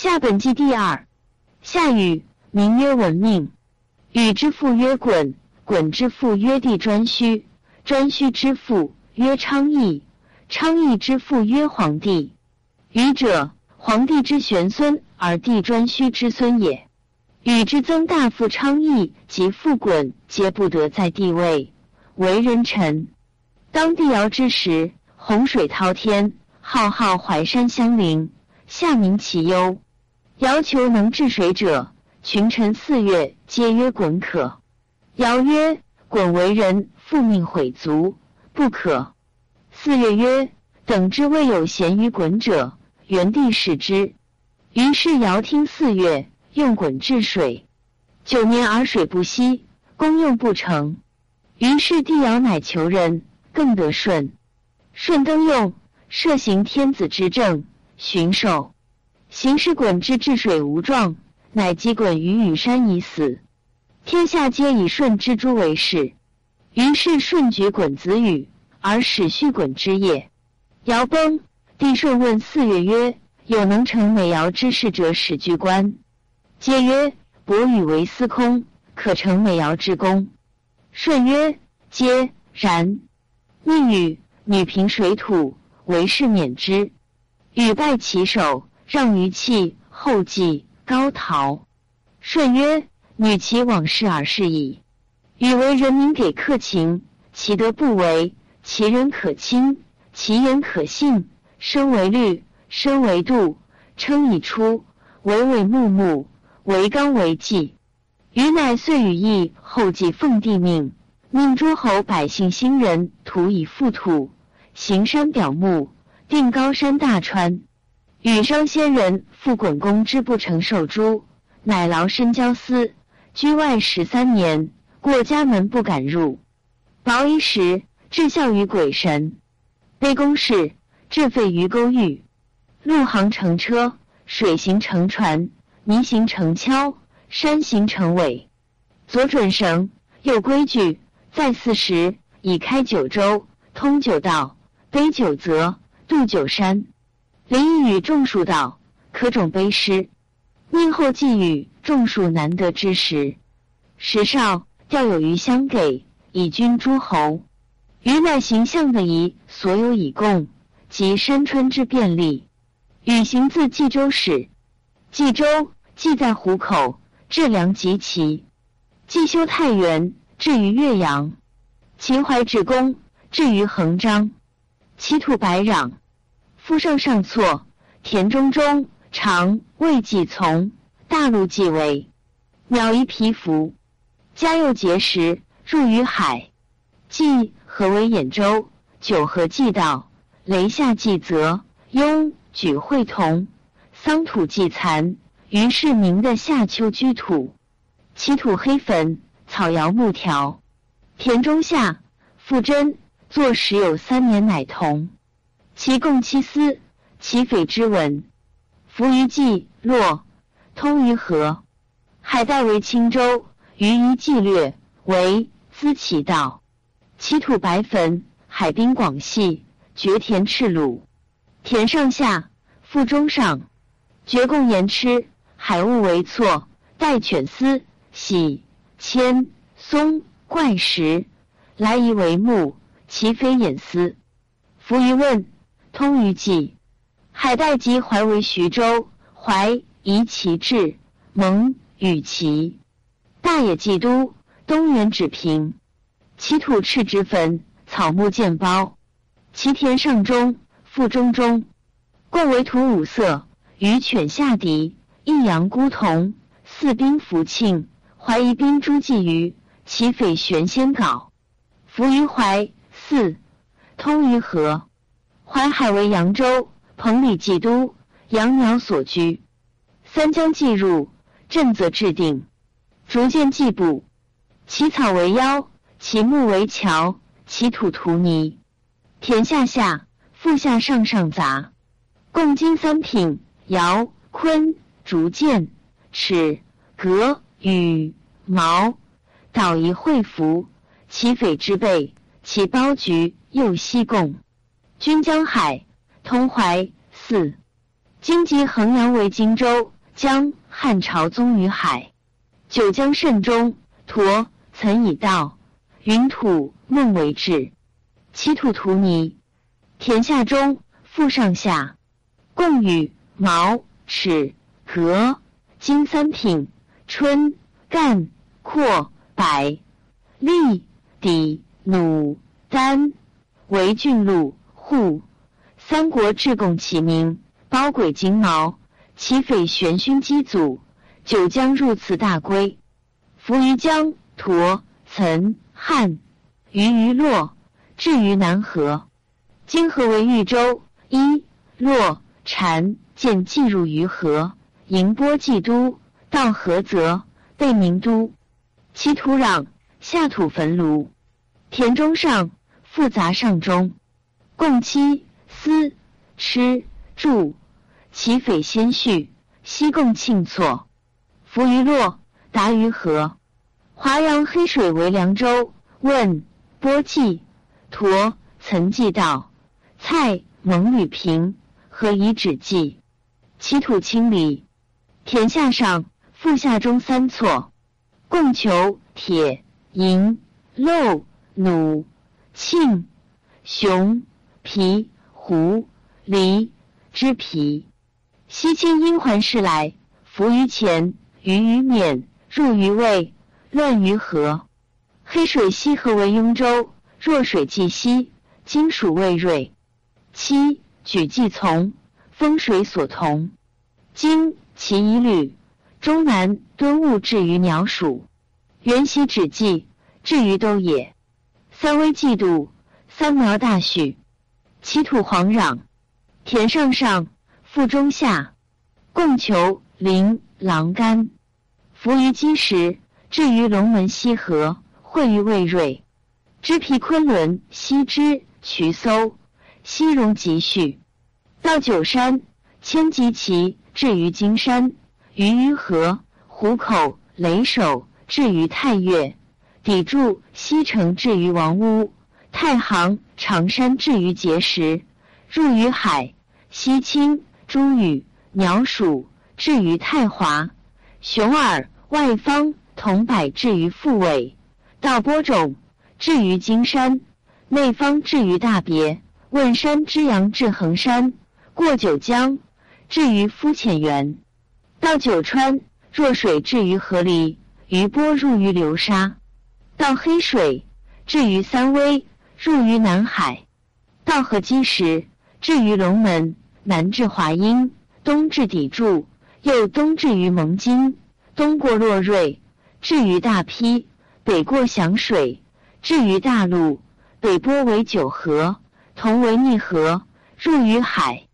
夏本纪第二。夏禹，名曰文命。禹之父曰鲧，鲧之父曰帝颛顼，颛顼之父曰昌邑，昌邑之父曰黄帝。禹者，黄帝之玄孙，而帝颛顼之孙也。禹之曾大父昌邑及父鲧，皆不得在帝位，为人臣。当帝尧之时，洪水滔天，浩浩淮山相邻，下民其忧。尧求能治水者。群臣四月，皆曰：“鲧可。”尧曰：“鲧为人，复命毁族，不可。”四月曰：“等之未有贤于鲧者。”元帝使之。于是尧听四月，用鲧治水。九年而水不息，功用不成。于是帝尧乃求人，更得舜。舜登用，摄行天子之政，巡狩。行使鲧之治水无状。乃击鲧于羽山以死，天下皆以舜之诛为始。于是舜举鲧子羽，而始续鲧之业。尧崩，帝舜问四月曰：“有能成美尧之事者，使居官。”皆曰：“伯羽为司空，可成美尧之功。”舜曰：“皆然。”命羽女平水土，为是免之。羽拜其手，让于弃，后继。高陶，舜曰：“女其往事而是矣。禹为人民给克勤，其德不为，其人可亲，其言可信。身为律，身为度，称以出，唯唯木木，为纲为纪。禹乃遂与义后继奉帝命，命诸侯百姓兴仁，土以覆土，行山表木，定高山大川。”禹商先人复滚公之不成受诛，乃劳身交司，居外十三年，过家门不敢入。薄衣时，至孝于鬼神。卑宫事，至废于沟域。陆行乘车，水行乘船，泥行乘橇，山行乘尾。左准绳，右规矩，在四时，以开九州，通九道，卑九泽，渡九山。林与众数道，可种卑师。命后寄语众数难得之时。时少，调有余相给，以君诸侯。余乃形象的仪，所有以供，及山川之便利。与行自冀州始。冀州，冀在湖口，治粮极其。冀修太原，至于岳阳。秦淮至公，至于衡章。其土白壤。夫上上错，田中中长，未既从，大陆既为，鸟夷皮肤，家又结实，入于海。冀何为兖州？九河既道，雷下既泽，雍举会同，桑土既残。于是明的夏秋居土，其土黑粉，草摇木条。田中下，复真作时有三年，乃同。其共七司，其匪之文，浮于冀洛，通于河。海代为青州，于于冀略为资其道。其土白粉，海滨广细，绝田赤鲁。田上下，腹中上，绝贡言吃。海物为错，待犬司，喜千松怪石，来夷为木，其非眼丝。浮于问。通于冀，海岱及淮为徐州，淮夷其志，蒙与齐。大野冀都，东原止平。其土赤之坟，草木见包。其田上中，腹中中，共为土五色。鱼犬下敌，一阳孤同，四兵福庆。怀疑兵诸计于其匪玄仙稿，伏于淮。四通于河。淮海为扬州，彭蠡冀都，杨鸟所居。三江既入，震则制定。逐渐既布，其草为腰，其木为桥，其土涂泥。田下下，腹下上上杂，共金三品。尧、坤、竹剑、尺、革、羽、毛，导夷会服，其匪之辈，其包局，右西贡。均江海，通淮四，荆棘衡阳为荆州，将汉朝宗于海。九江甚中，驼曾以道，云土梦为质，其土涂泥。田下中，复上下，贡羽、毛、齿、革、金三品，春、干、阔、柏、栗、砥、弩、丹，为郡路故。三国志贡其名，包鬼金毛，其匪玄勋机祖。九江入此大归，伏于江，沱、岑、汉、于于洛，至于南河。今河为豫州。一洛、禅见进入于河，迎波济都，到河泽，被名都。其土壤下土坟庐，田中上复杂上中，共七司吃住，其匪先序，西共庆错。伏于洛，达于河。华阳黑水为凉州。问波记，驼曾记道：蔡蒙吕平，何以止记？其土清理，田下上，腹下中三错，共求铁银漏弩磬熊皮狐狸之皮。西清阴环氏来，浮于前。鱼于冕，入于胃，乱于河。黑水西河为雍州。弱水既西，金属渭瑞。七举既从，风水所同。今其一律，中南敦物至于鸟属。元袭止季，至于都也。三危季度，三苗大许。其土黄壤，田上上，腹中下，共求林狼干。伏于积石，至于龙门西河，会于魏瑞。知皮昆仑，西之渠搜，西戎集序。到九山，千棘齐，至于金山。于于河，湖口雷首，至于太岳。砥柱西城，至于王屋。太行长山，至于碣石。入于海，西清朱羽鸟属，至于太华。熊耳外方同柏至于复尾，到播种至于金山，内方至于大别。问山之阳至衡山，过九江至于夫浅园，到九川若水至于河里，余波入于流沙。到黑水至于三危，入于南海。到河积石至于龙门，南至华阴，东至砥柱。又东至于蒙津，东过洛瑞，至于大邳；北过响水，至于大陆。北波为九河，同为逆河，入于海。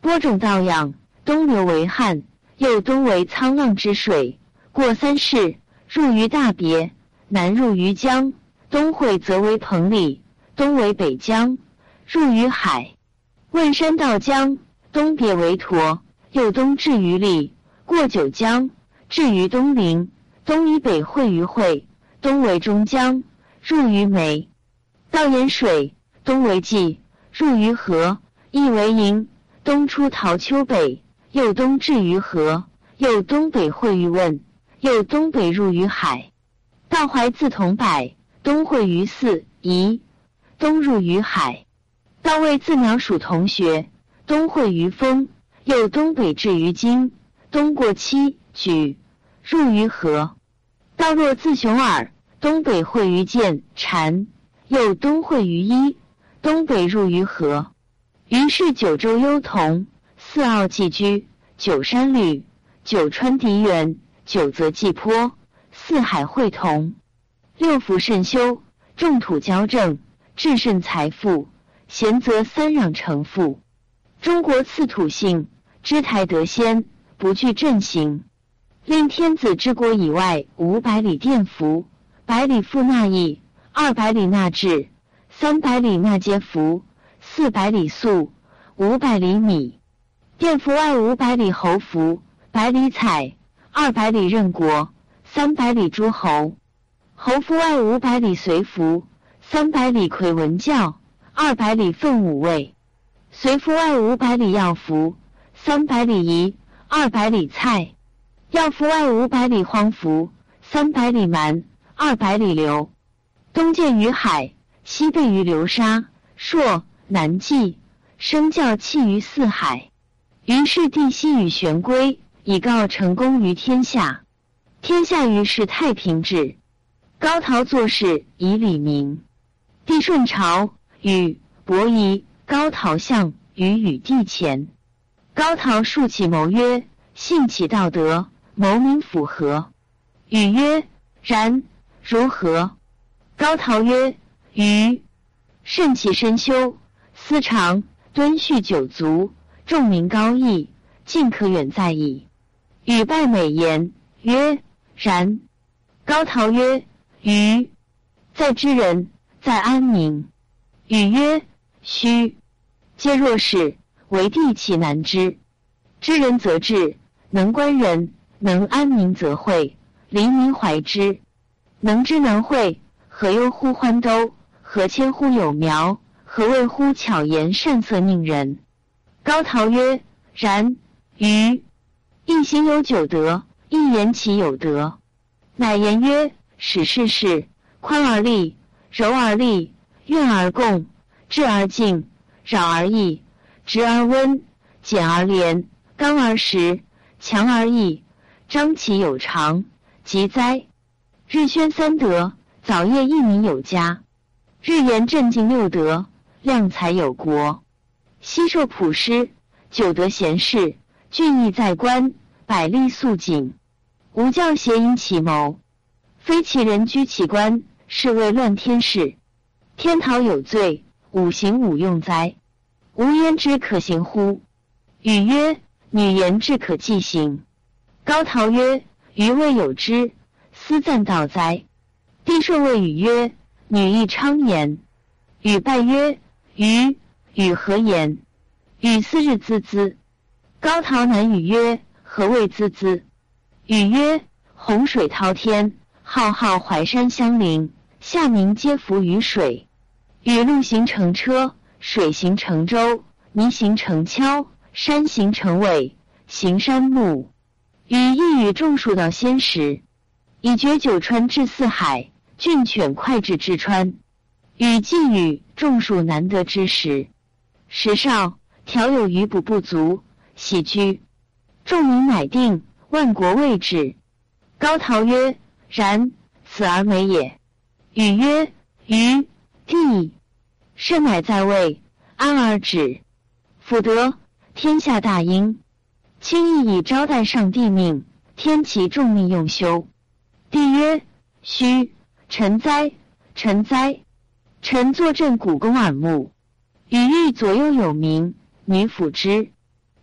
播种稻养，东流为汉，又东为沧浪之水，过三市，入于大别，南入于江，东会则为彭蠡，东为北江，入于海。汶山到江，东别为沱。又东至于利，过九江，至于东陵，东以北会于会，东为中江，入于梅。到盐水，东为济，入于河，亦为营。东出陶丘北，又东至于河，又东北会于汶，又东北入于海。到淮自同柏，东会于泗夷，东入于海。到魏自苗属同学，东会于丰。又东北至于经，东过七举，入于河。道若自雄耳，东北会于建禅，又东会于一，东北入于河。于是九州幽同，四奥寄居，九山旅，九川敌远，九泽济坡，四海会同，六府甚修，众土交正，至甚财富，贤则三壤成富。中国次土性。知台得先，不惧阵行，令天子之国以外五百里殿服，百里赋纳邑，二百里纳制，三百里纳皆服，四百里粟，五百里米。殿服外五百里侯服，百里采，二百里任国，三百里诸侯。侯服外五百里随服，三百里魁文教，二百里凤五位。随服外五百里药服。三百里夷，二百里蔡。药服外五百里荒服，三百里蛮，二百里流。东见于海，西背于流沙，朔南纪，声教弃于四海。于是帝西与玄归，以告成功于天下。天下于是太平治。高陶作事以礼明。帝顺朝，与伯夷、高陶相于与帝前。高陶竖起谋曰：“信起道德。”谋民符合，禹曰：“然，如何？”高陶曰：“禹，慎其身修，思长，敦序九族，众民高义，尽可远在矣。”禹拜美言曰：“然。”高陶曰：“禹，在知人，在安宁。”禹曰：“虚，皆若是，为帝岂难知？知人则智，能观人。”能安民则会，黎民怀之；能知能会，何忧乎欢兜？何谦乎有苗？何谓乎巧言善色佞人？高陶曰：“然。”于一行有九德，一言其有德。乃言曰：“使事事，宽而立，柔而立，怨而共，智而静，扰而易，直而温，简而廉，刚而实，强而义。”张其有常，吉哉！日宣三德，早夜一民有家；日言镇静六德，量才有国。昔受普师，久得贤士，俊逸在官，百利肃谨。吾教邪淫其谋，非其人居其官，是为乱天事。天讨有罪，五行五用哉？吾焉之可行乎？语曰：女言志可记行。高陶曰：“余未有之，斯赞道哉？”帝舜谓禹曰：“女亦昌言。”禹拜曰：“禹，禹何言？”禹四日孜孜。高陶难禹曰：“何谓孜孜？”禹曰：“洪水滔天，浩浩淮山相邻，下民皆伏于水。雨露行成车，水行成舟，泥行成橇，山行成苇，行山木。雨亦与众数到先时，以绝九川至四海，郡犬快至之川。雨既雨众数难得之时，时少，调有余补不足，喜居。众民乃定，万国未止。高陶曰：“然，此而美也。”禹曰：“禹，帝，圣乃在位，安而止。辅德，天下大应。”轻易以招待上帝命，天其众命用修。帝曰：“须，臣哉，臣哉！臣坐镇古宫耳目，余欲左右有名，女辅之。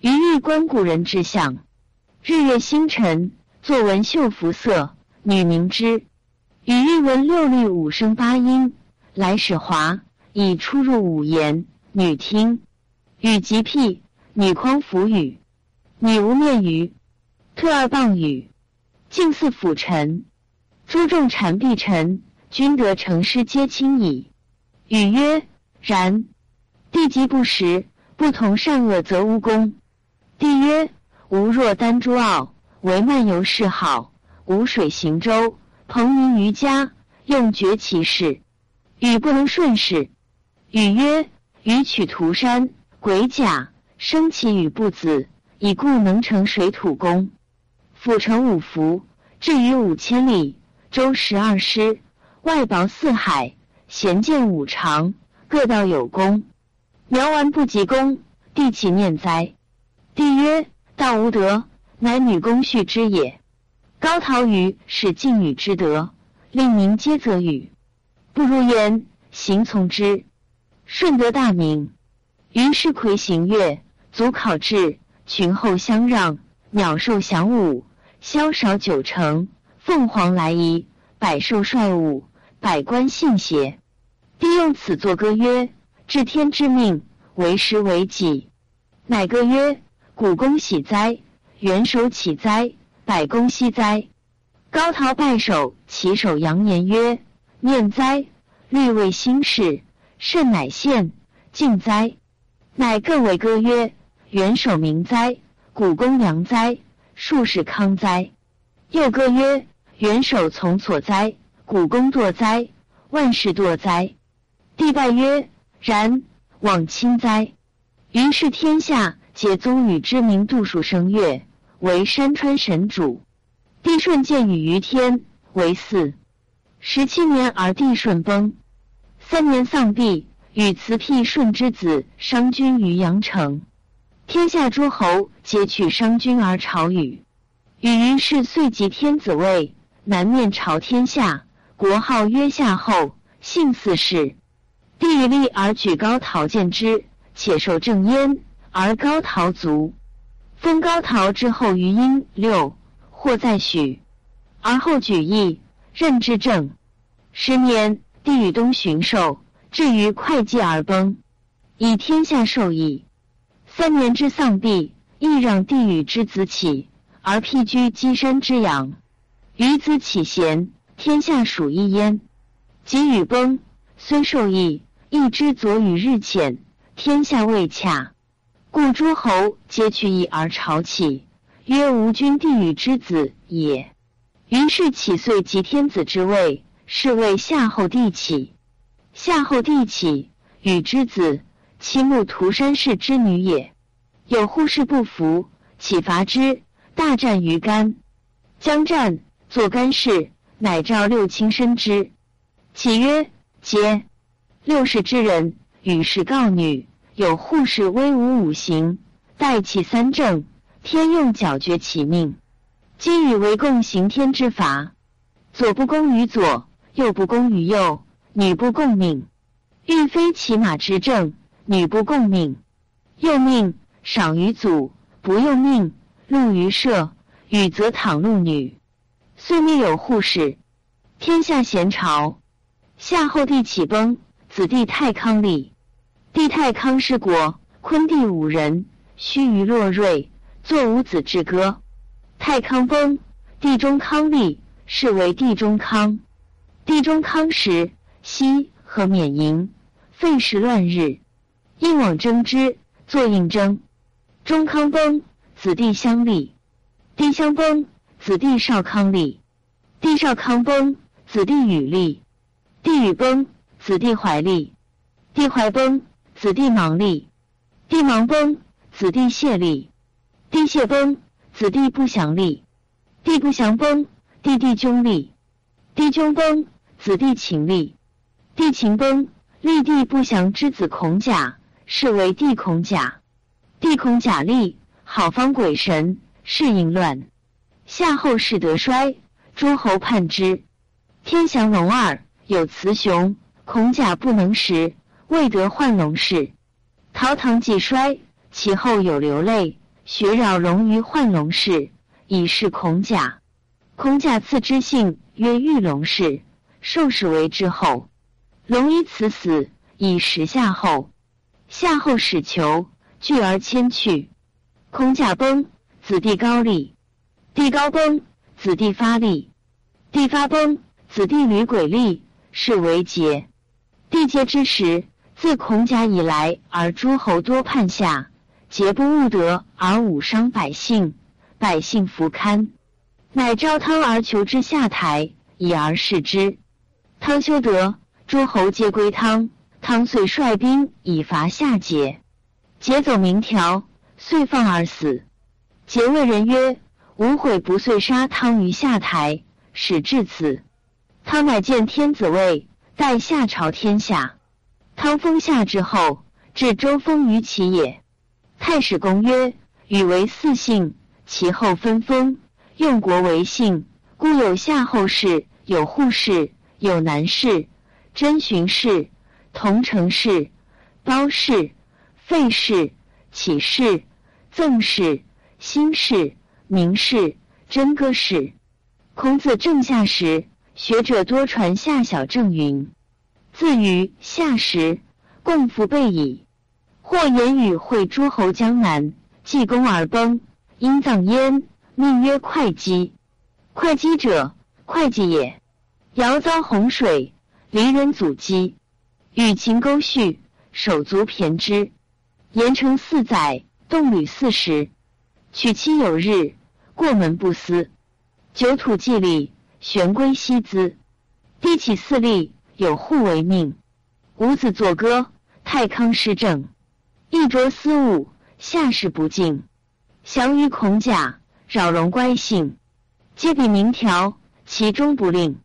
余欲观古人之相，日月星辰，作文绣服色，女明之。语欲闻六律五声八音，来使华，以出入五言，女听。与极辟，女匡扶语。”女无面于，特二谤语，敬似辅臣，诸众谗必臣，君得成师皆亲矣。语曰：然。帝即不食，不同善恶，则无功。帝曰：吾若丹朱傲，为漫游嗜好，无水行舟，彭于于家，用绝其事，语不能顺势。语曰：予取涂山，鬼甲，生其禹不子。以故能成水土功，府成五福，至于五千里，周十二师，外保四海，贤建五常，各道有功。苗完不及功，帝起念哉？帝曰：道无德，乃女工序之也。高陶于是敬语之德，令民皆则与，不如言，行从之，顺德大名。于是魁行乐，足考至。群后相让，鸟兽翔舞，萧韶九成，凤凰来仪，百兽率舞，百官信邪。帝用此作歌曰：“治天之命，为时为己。”乃歌曰：“古公喜哉！元首启哉！百公息哉！”高陶拜首，其首扬言曰：“念哉！虑为兴事，甚乃现，敬哉！”乃各为歌曰。元首明哉，古公良哉，庶士康哉。又歌曰：元首从错哉，古公堕哉，万事堕哉。帝拜曰：然，往亲哉。于是天下皆宗禹之名，度数声乐，为山川神主。帝舜见禹于天，为嗣。十七年而帝舜崩。三年丧毕，禹辞辟舜之子商君于阳城。天下诸侯皆取商君而朝禹。禹于是遂即天子位，南面朝天下，国号曰夏后，姓四世。帝以立而举高陶见之，且受正焉，而高陶卒。登高陶之后于殷六，或在许，而后举义，任之政。十年，帝与东巡狩，至于会稽而崩，以天下受益。三年之丧毕，亦让帝与之子起。而辟居箕山之阳，余子启贤，天下属一焉。及禹崩，虽受益，亦之左与日浅，天下未洽，故诸侯皆去义而朝起，曰吾君帝禹之子也。于是起遂即天子之位，是谓夏后帝起。夏后帝起，禹之子，其母涂山氏之女也。有护士不服，起伐之。大战于干，将战，作干氏，乃召六卿申之。启曰：“皆六世之人，与是告女，有护士威武五行，待其三正，天用皎绝其命。今与为共行天之法，左不公于左，右不公于右，女不共命。欲非骑马之政，女不共命。右命赏于祖，不用命。”陆于社，禹则躺陆女，遂密有护士。天下贤朝，夏后帝启崩，子弟太康立。帝太康失国，昆帝五人，须臾落瑞，作五子之歌。太康崩，帝中康立，是为帝中康。帝中康时，西和免营，废时乱日，应往征之，作应征。中康崩。子弟相立，帝相崩；子弟少康立，帝少康崩；子弟禹立，帝禹崩；子弟怀立，帝怀崩；子弟忙立，帝忙崩；子弟谢立，帝谢崩；子弟不祥立，帝不祥崩；弟弟兄立，弟兄崩；子弟秦立，弟秦崩；立弟不祥之子孔甲，是为帝孔甲。帝孔甲立。好方鬼神，是淫乱。夏后氏得衰，诸侯叛之。天祥龙二有雌雄，孔甲不能食，未得换龙氏。陶唐既衰，其后有流泪，学扰龙于换龙氏，以是孔甲。孔甲赐之姓曰玉龙氏，受使为之后。龙以此死，以时夏后。夏后使求，拒而迁去。孔甲崩，子弟高立；帝高崩，子弟发立；帝发崩，子弟吕鬼立，是为节。帝节之时，自孔甲以来，而诸侯多叛夏，桀不务德而武伤百姓，百姓弗堪，乃召汤而求之下台，以而示之。汤修德，诸侯皆归汤。汤遂率兵以伐夏桀，桀走明条。遂放而死。桀谓人曰：“吾悔不遂杀汤于下台，始至此。”汤乃见天子位，代夏朝天下。汤封夏之后，至周封于齐也。太史公曰：“禹为四姓，其后分封，用国为姓，故有夏后氏，有扈氏，有南氏、真荀氏、同城氏、包氏、费氏、启氏。”赠氏、新氏、明氏、真歌氏。孔子正夏时，学者多传夏小正云：“自于夏时，共服备矣。”或言语会诸侯江南，济公而崩，因葬焉，命曰会稽。会稽者，会稽也。尧遭洪水，离人阻击，与秦沟续，手足骈之，延成四载。动旅四十，娶妻有日，过门不思。九土祭礼，玄龟西资。地起四立，有户为命。五子作歌，太康施政。一着私物，下士不敬。降于孔甲，扰龙乖姓。皆比名条，其中不令。